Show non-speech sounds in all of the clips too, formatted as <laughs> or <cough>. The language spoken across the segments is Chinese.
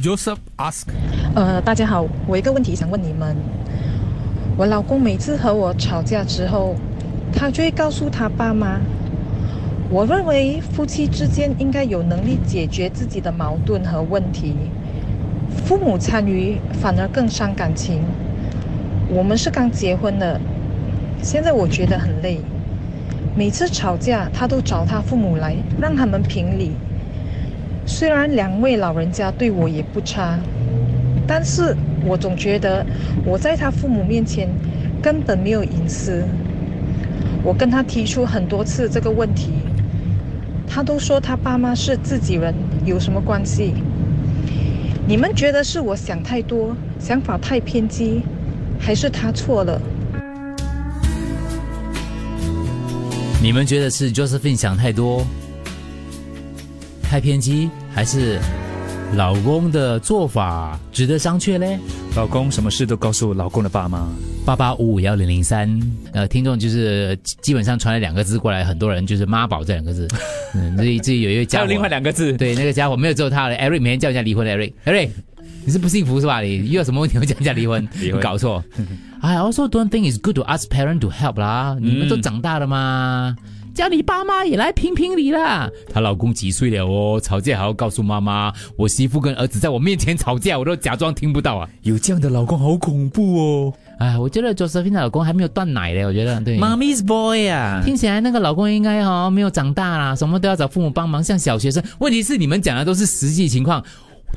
Joseph ask，呃，大家好，我一个问题想问你们。我老公每次和我吵架之后，他就会告诉他爸妈。我认为夫妻之间应该有能力解决自己的矛盾和问题，父母参与反而更伤感情。我们是刚结婚的，现在我觉得很累。每次吵架，他都找他父母来，让他们评理。虽然两位老人家对我也不差，但是我总觉得我在他父母面前根本没有隐私。我跟他提出很多次这个问题，他都说他爸妈是自己人，有什么关系？你们觉得是我想太多，想法太偏激，还是他错了？你们觉得是 Josephine 想太多？太偏激，还是老公的做法值得商榷嘞？老公什么事都告诉老公的爸妈。八八五五幺零零三，呃，听众就是基本上传了两个字过来，很多人就是妈宝这两个字。<laughs> 嗯，这这有一位家还有另外两个字，对那个家伙没有只有他了。Eric 每天叫人家离婚，Eric，Eric，你是不幸福是吧？你遇到什么问题会叫人家离婚？<laughs> 离婚搞错。<laughs> I also don't think it's good to ask parent to help 啦，你们都长大了吗？叫你爸妈也来评评理啦。她老公几岁了哦？吵架还要告诉妈妈。我媳妇跟儿子在我面前吵架，我都假装听不到啊。有这样的老公好恐怖哦！哎，我觉得 Josephine 的老公还没有断奶嘞，我觉得对。Mommy's boy 啊，听起来那个老公应该哈、没有长大啦，什么都要找父母帮忙，像小学生。问题是你们讲的都是实际情况，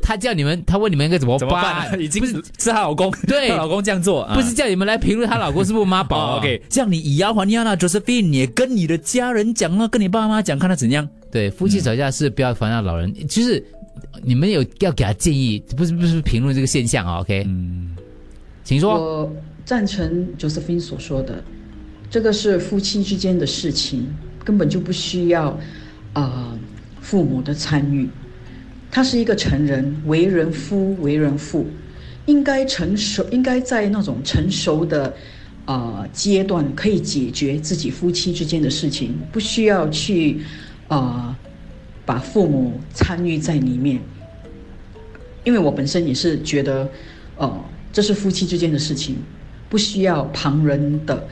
他叫你们，他问你们应该怎么怎么办啊？<laughs> 已经不是是她老公，对 <laughs> 她老公这样做，啊不是叫你们来评论她老公是不是妈宝、哦 OK，这样你以牙还牙啦，Josephine，你也跟你的家人讲啊，跟你爸妈讲，看他怎样。对，夫妻吵架是不要烦恼老人，就是你们有要给他建议，不是不是评论这个现象啊？OK，嗯，请说。我赞成 Josephine 所说的，这个是夫妻之间的事情，根本就不需要呃父母的参与。他是一个成人，为人夫、为人父，应该成熟，应该在那种成熟的呃阶段可以解决自己夫妻之间的事情，不需要去呃把父母参与在里面。因为我本身也是觉得，呃，这是夫妻之间的事情，不需要旁人的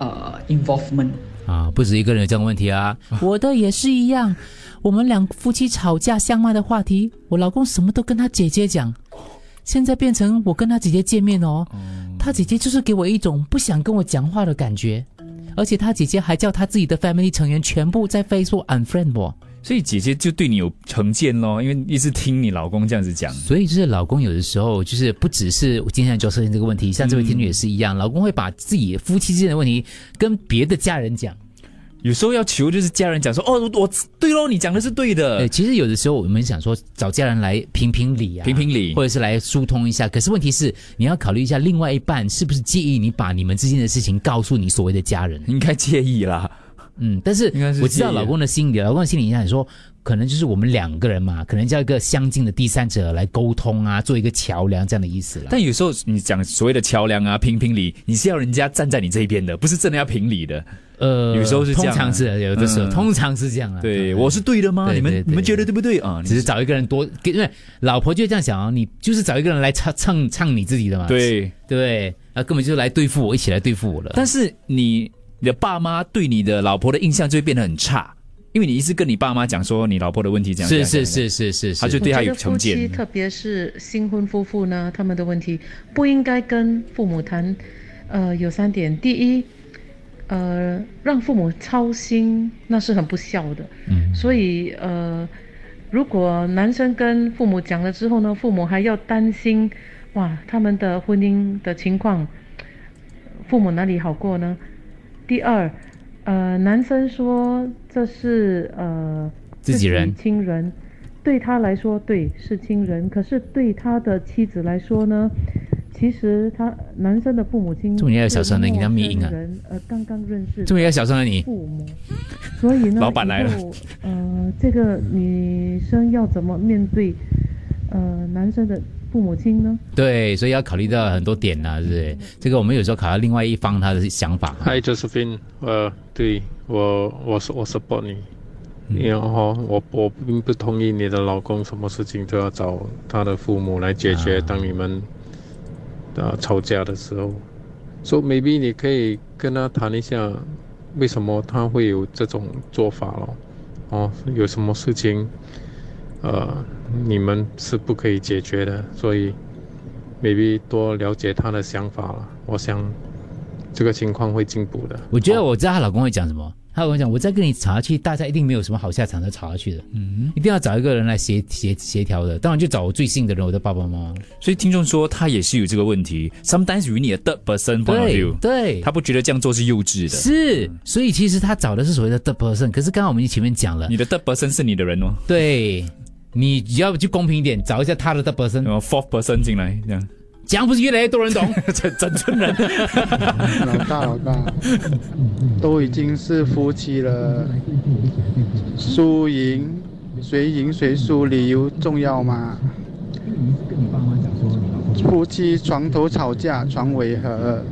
呃 involvement。啊，不止一个人有这样的问题啊，<laughs> 我的也是一样。我们两夫妻吵架相骂的话题，我老公什么都跟他姐姐讲，现在变成我跟他姐姐见面哦，他姐姐就是给我一种不想跟我讲话的感觉，而且他姐姐还叫他自己的 family 成员全部在 Facebook unfriend 我，所以姐姐就对你有成见咯，因为一直听你老公这样子讲。所以就是老公有的时候就是不只是今天就设定这个问题，像这位听众也是一样，老公会把自己夫妻之间的问题跟别的家人讲。有时候要求就是家人讲说，哦，我对咯，你讲的是对的对，，其实有的时候我们想说找家人来评评理啊，评评理或者是来疏通一下。可是问题是，你要考虑一下另外一半是不是介意你把你们之间的事情告诉你所谓的家人。应该介意啦。嗯，但是应该是我知道老公的心理，老公的心理想说，可能就是我们两个人嘛，可能叫一个相近的第三者来沟通啊，做一个桥梁这样的意思了。但有时候你讲所谓的桥梁啊、评评理，你是要人家站在你这一边的，不是真的要评理的。呃，有时候是这通样啊常是有的时候，嗯通常是这样啊。对，我是对的吗？你们对对对你们觉得对不对啊？你只是找一个人多，因为老婆就这样想啊，你就是找一个人来唱唱唱你自己的嘛，对，对？啊，根本就是来对付我，一起来对付我了。但是你你的爸妈对你的老婆的印象就会变得很差，因为你一直跟你爸妈讲说你老婆的问题这样，是这样是，是是是，他就是对他有成见妻，特别是新婚夫妇呢，他们的问题不应该跟父母谈。呃，有三点：第一，呃，让父母操心，那是很不孝的。嗯，所以呃，如果男生跟父母讲了之后呢，父母还要担心，哇，他们的婚姻的情况，父母哪里好过呢？第二，呃，男生说这是呃自己人。亲人，对他来说对是亲人，可是对他的妻子来说呢，其实他男生的父母亲这么你要小声的是你让密音啊。呃，刚刚认识要小声了你，父母，所以呢，老板来了。呃，这个女生要怎么面对呃男生的父母亲呢？对，所以要考虑到很多点呐、对不是？这个我们有时候考虑另外一方他的想法。Hi Josephine，呃，对我我我 support 你，然后我我并不同意你的老公什么事情都要找他的父母来解决。啊当你们呃吵架的时候，so maybe 你可以跟他谈一下，为什么他会有这种做法咯？哦，有什么事情呃你们是不可以解决的，所以 maybe 多了解她的想法了。我想这个情况会进步的。我觉得我知道她老公会讲什么。她老公讲，我再跟你吵下去，大家一定没有什么好下场的吵下去的。嗯，一定要找一个人来协协协调的。当然就找我最信的人，我的爸爸妈妈。所以听众说他也是有这个问题。Sometimes you need a third person point of 对 view。对，他不觉得这样做是幼稚的。是，所以其实他找的是所谓的 third person。可是刚刚我们前面讲了，你的 third person 是你的人哦，对，你要就公平一点，找一下他的 third person，然后 fourth person 进来这样，这样不是越来越多人懂？整整村人。老大老大，都已经是夫妻了，输赢谁赢谁输，理由重要吗？夫妻床头吵架床尾和。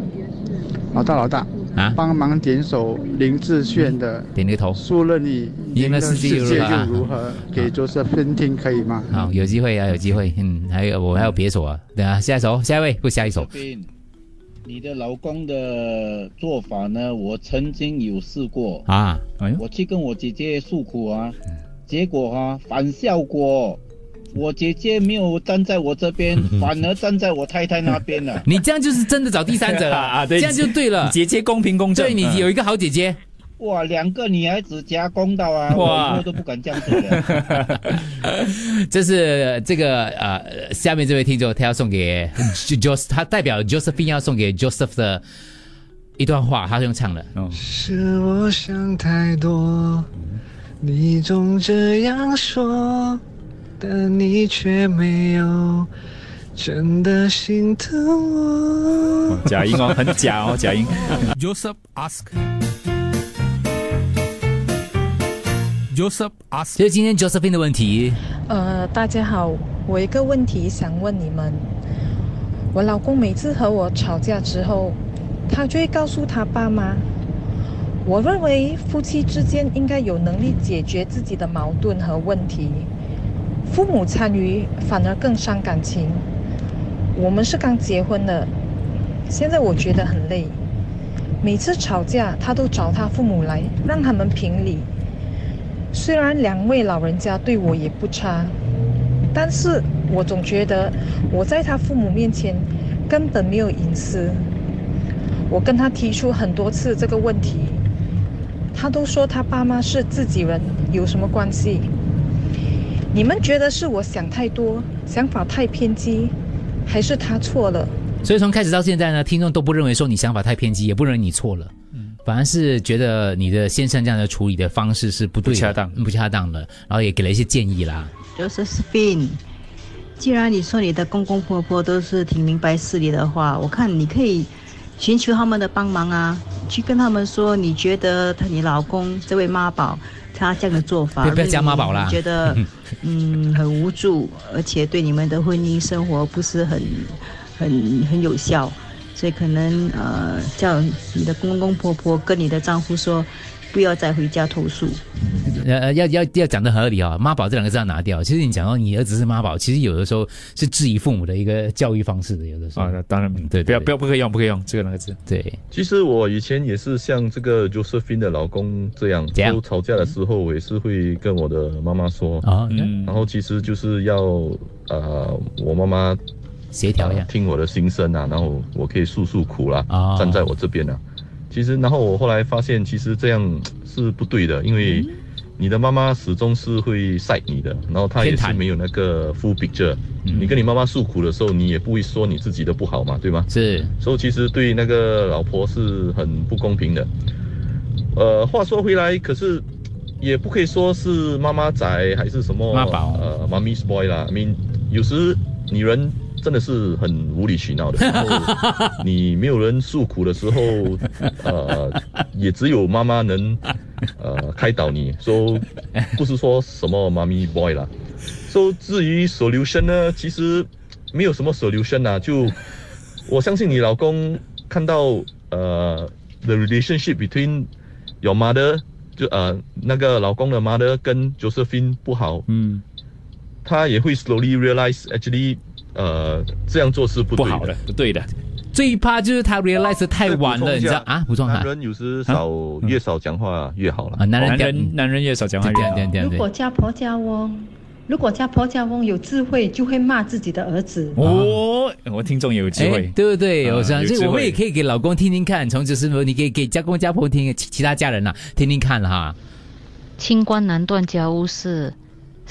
老大老大，啊，帮忙点首林志炫的点那个头。《输了你赢了世界又如何啊又如何》，给 Josephine 听可以吗？好，有机会啊，有机会。嗯，还有我还有别首啊，等下下一首，下一位不下一首。你的老公的做法呢？我曾经有试过，啊，哎，我去跟我姐姐诉苦啊，结果啊反效果，我姐姐没有站在我这边，<laughs> 反而站在我太太那边了。<laughs> 你这样就是真的找第三者了啊 <laughs> 对这样就对了。姐姐公平公正。对你嗯有一个好姐姐，哇，两个女孩子夹公道啊，我哇我都不敢这样子了。这是这个呃，下面这位听众他要送给 Jos，他代表 Josephine 要送给 Joseph 的一段话，他是用唱的。是我想太多，你总这样说，但你却没有真的心疼我。假音哦，很假哦，假音。Joseph ask. Joseph ask. 其实今天 Josephine 的问题，呃，大家好，我有一个问题想问你们。我老公每次和我吵架之后，他就会告诉他爸妈。我认为夫妻之间应该有能力解决自己的矛盾和问题，父母参与反而更伤感情。我们是刚结婚的，现在我觉得很累。每次吵架，他都找他父母来，让他们评理。虽然两位老人家对我也不差，但是我总觉得我在他父母面前根本没有隐私。我跟他提出很多次这个问题，他都说他爸妈是自己人，有什么关系？你们觉得是我想太多，想法太偏激，还是他错了？所以从开始到现在呢，听众都不认为说你想法太偏激，也不认为你错了，反而是觉得你的先生这样的处理的方式是不对、不恰当不恰当的，然后也给了一些建议啦。Josephine，既然你说你的公公婆婆都是挺明白事理的话，我看你可以寻求他们的帮忙啊，去跟他们说，你觉得他你老公这位妈宝他这样的做法，不要加妈宝啦你觉得 <laughs> 嗯很无助，而且对你们的婚姻生活不是很很很有效，所以可能呃叫你的公公婆婆跟你的丈夫说，不要再回家投诉。呃，要要要讲的合理啊、妈宝这两个字要拿掉。其实你讲到你儿子是妈宝，其实有的时候是质疑父母的一个教育方式的，有的时候。啊，当然，对对不要不要不可以用，不可以用这个两个字。对，其实我以前也是像这个 Josephine 的老公这样，就吵架的时候，我也是会跟我的妈妈说，啊，嗯然后其实就是要呃，我妈妈协调一下呃。听我的心声啊，然后我可以诉诉苦啦，啊站在我这边啊。其实，然后我后来发现，其实这样是不对的，因为你的妈妈始终是会晒你的，然后她也是没有那个 full picture。你跟你妈妈诉苦的时候，你也不会说你自己的不好嘛，对吗？是，所以其实对那个老婆是很不公平的。呃，话说回来，可是也不可以说是妈妈仔还是什么妈宝呃，妈咪 boy 啦。I mean，有时女人真的是很无理取闹的时候，<laughs> 你没有人诉苦的时候，呃，也只有妈妈能呃开导你，说不是说什么妈咪 boy 啦。说、至于 solution 呢，其实没有什么 solution 啊，就我相信你老公看到呃 the relationship between your mother 就呃那个老公的 mother 跟 Josephine 不好，嗯，他也会 slowly realize actually 呃这样做是不对不好的，不对的。最怕就是他 realize 得太晚了，你知道啊？补充哈男人有时少、越少讲话越好了。啊，男人男人男人越少讲话越好。如果家婆家翁，如果家婆家翁有智慧，就会骂自己的儿子。哦，我听众也有智慧哎，对不对？啊我想，有智慧所以我们也可以给老公听听看，从此是你可以给家公家婆听，其其他家人呐、听听看了哈。清官难断家务事，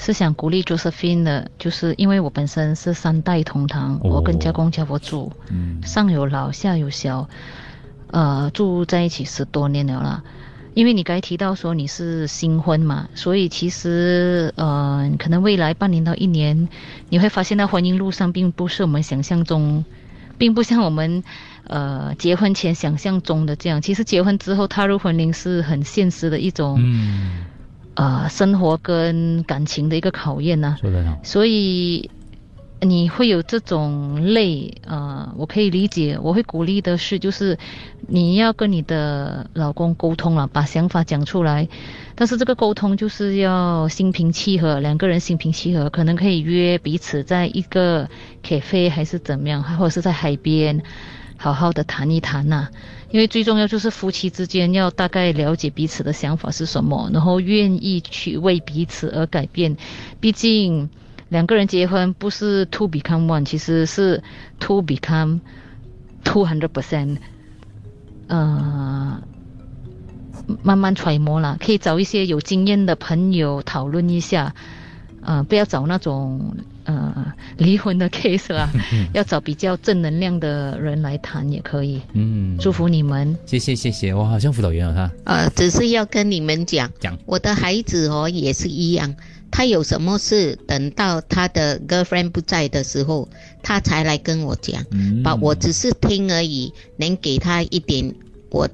是想鼓励 Josephine 的，就是因为我本身是三代同堂，哦我跟家公家婆住，嗯上有老下有小，呃，住在一起十多年了啦。因为你刚才提到说你是新婚嘛，所以其实呃，可能未来半年到一年，你会发现到婚姻路上并不是我们想象中，并不像我们呃结婚前想象中的这样。其实结婚之后踏入婚姻是很现实的一种，嗯，呃，生活跟感情的一个考验呐、说得好。所以你会有这种累，呃，我可以理解。我会鼓励的是，就是你要跟你的老公沟通了，把想法讲出来。但是这个沟通就是要心平气和，两个人心平气和，可能可以约彼此在一个 cafe 还是怎么样，或者是在海边，好好的谈一谈呐、因为最重要就是夫妻之间要大概了解彼此的想法是什么，然后愿意去为彼此而改变。毕竟两个人结婚不是 to become one，其实是 to become two hundred percent。呃，慢慢揣摩啦，可以找一些有经验的朋友讨论一下。呃，不要找那种呃离婚的 case 啦，<laughs> 要找比较正能量的人来谈也可以。嗯，祝福你们。谢谢谢谢，我好像辅导员啊他。呃，只是要跟你们讲，讲我的孩子哦也是一样，他有什么事，等到他的 girlfriend 不在的时候，他才来跟我讲。嗯把我只是听而已，能给他一点我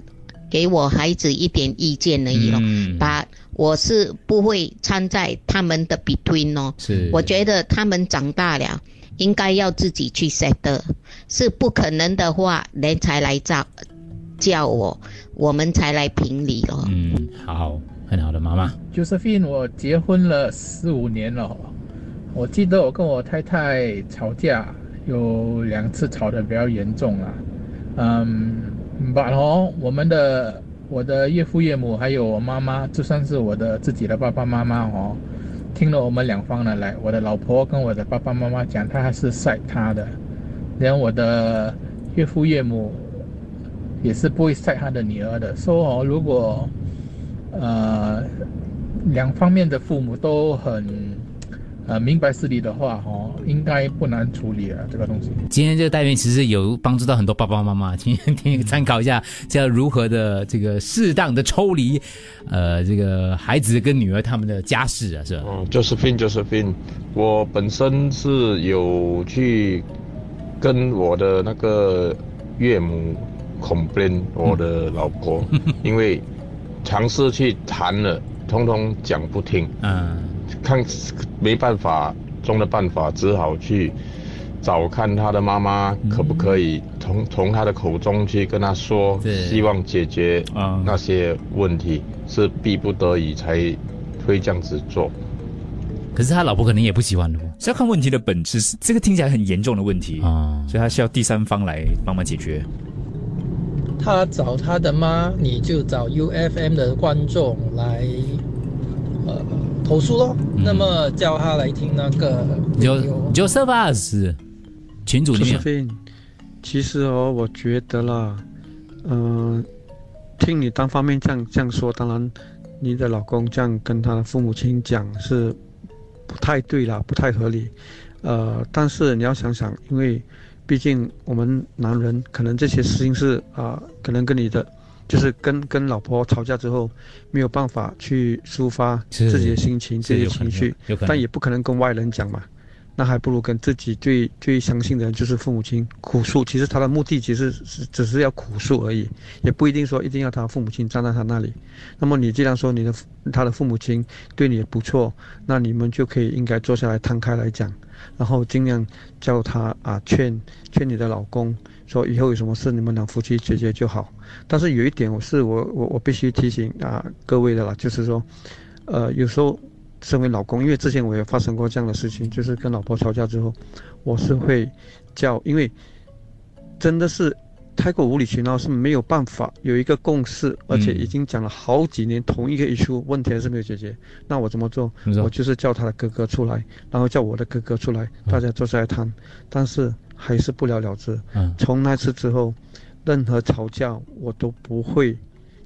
给我孩子一点意见而已咯。嗯把我是不会掺在他们的 between 哦。是我觉得他们长大了，应该要自己去 set 的，是不可能的话，人才来照叫我，我们才来评理咯。嗯，好，很好的妈妈。Josephine，我结婚了四五年了哦，我记得我跟我太太吵架有两次吵得比较严重了，嗯，把哦，我们的我的岳父岳母还有我妈妈，就算是我的自己的爸爸妈妈哦，听了我们两方的来，我的老婆跟我的爸爸妈妈讲，他还是晒他的，连我的岳父岳母也是不会晒他的女儿的，说哦，如果呃，两方面的父母都很呃明白事理的话，哦，应该不难处理啊这个东西。今天这个单元其实有帮助到很多爸爸妈妈，<laughs> 听听参考一下，要如何的这个适当的抽离，呃，这个孩子跟女儿他们的家事啊，是吧？嗯，Josephine Josephine，我本身是有去跟我的那个岳母 complain 我的老婆，<laughs> 因为尝试去谈了，通通讲不听，嗯，看没办法中的办法，只好去找看他的妈妈可不可以从从他的口中去跟他说，希望解决那些问题，是逼不得已才会这样子做。可是他老婆可能也不喜欢的哦。是要看问题的本质，是这个听起来很严重的问题啊，所以他需要第三方来帮忙解决。他找他的妈，你就找 UFM 的观众来呃投诉咯。那么叫他来听那个就 Josephus 群主里面 Josephine，其实哦，我觉得啦，嗯、听你单方面这样这样说，当然你的老公这样跟他的父母亲讲是不太对啦，不太合理。呃，但是你要想想，因为毕竟我们男人可能这些事情是啊、可能跟你的就是跟跟老婆吵架之后没有办法去抒发自己的心情、是自己的情绪但也不可能跟外人讲嘛。那还不如跟自己最最相信的人，就是父母亲苦诉。其实他的目的其实是只是要苦诉而已，也不一定说一定要他父母亲站在他那里。那么你既然说你的他的父母亲对你也不错，那你们就可以应该坐下来摊开来讲，然后尽量叫他啊劝劝你的老公说以后有什么事你们两夫妻解决就好。但是有一点我是我我我必须提醒啊各位的啦，就是说，呃有时候。身为老公，因为之前我也发生过这样的事情，就是跟老婆吵架之后，我是会叫，因为真的是太过无理取闹，是没有办法有一个共识，而且已经讲了好几年，同一个 issue，问题还是没有解决。那我怎么做？我就是叫他的哥哥出来，然后叫我的哥哥出来，大家坐下来谈，但是还是不了了之。从那次之后，任何吵架我都不会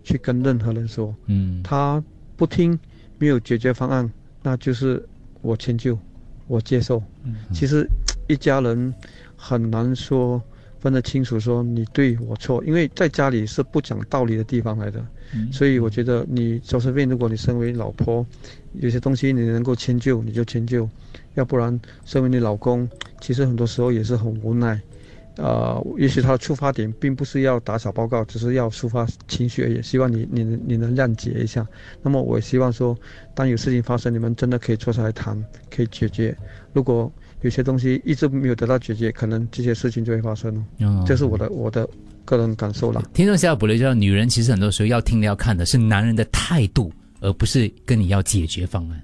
去跟任何人说。嗯，他不听，没有解决方案。那就是我迁就，我接受。其实一家人很难说分得清楚，说你对我错，因为在家里是不讲道理的地方来的。所以我觉得你周身边，如果你身为老婆，有些东西你能够迁就，你就迁就；要不然，身为你老公，其实很多时候也是很无奈。呃，也许他的出发点并不是要打小报告，只是要抒发情绪而已。希望你你你能谅解一下。那么我也希望说，当有事情发生，你们真的可以坐下来谈，可以解决。如果有些东西一直没有得到解决，可能这些事情就会发生了。这是我的我的个人感受了。听众下补了一下，女人其实很多时候要听的、要看的是男人的态度，而不是跟你要解决方案。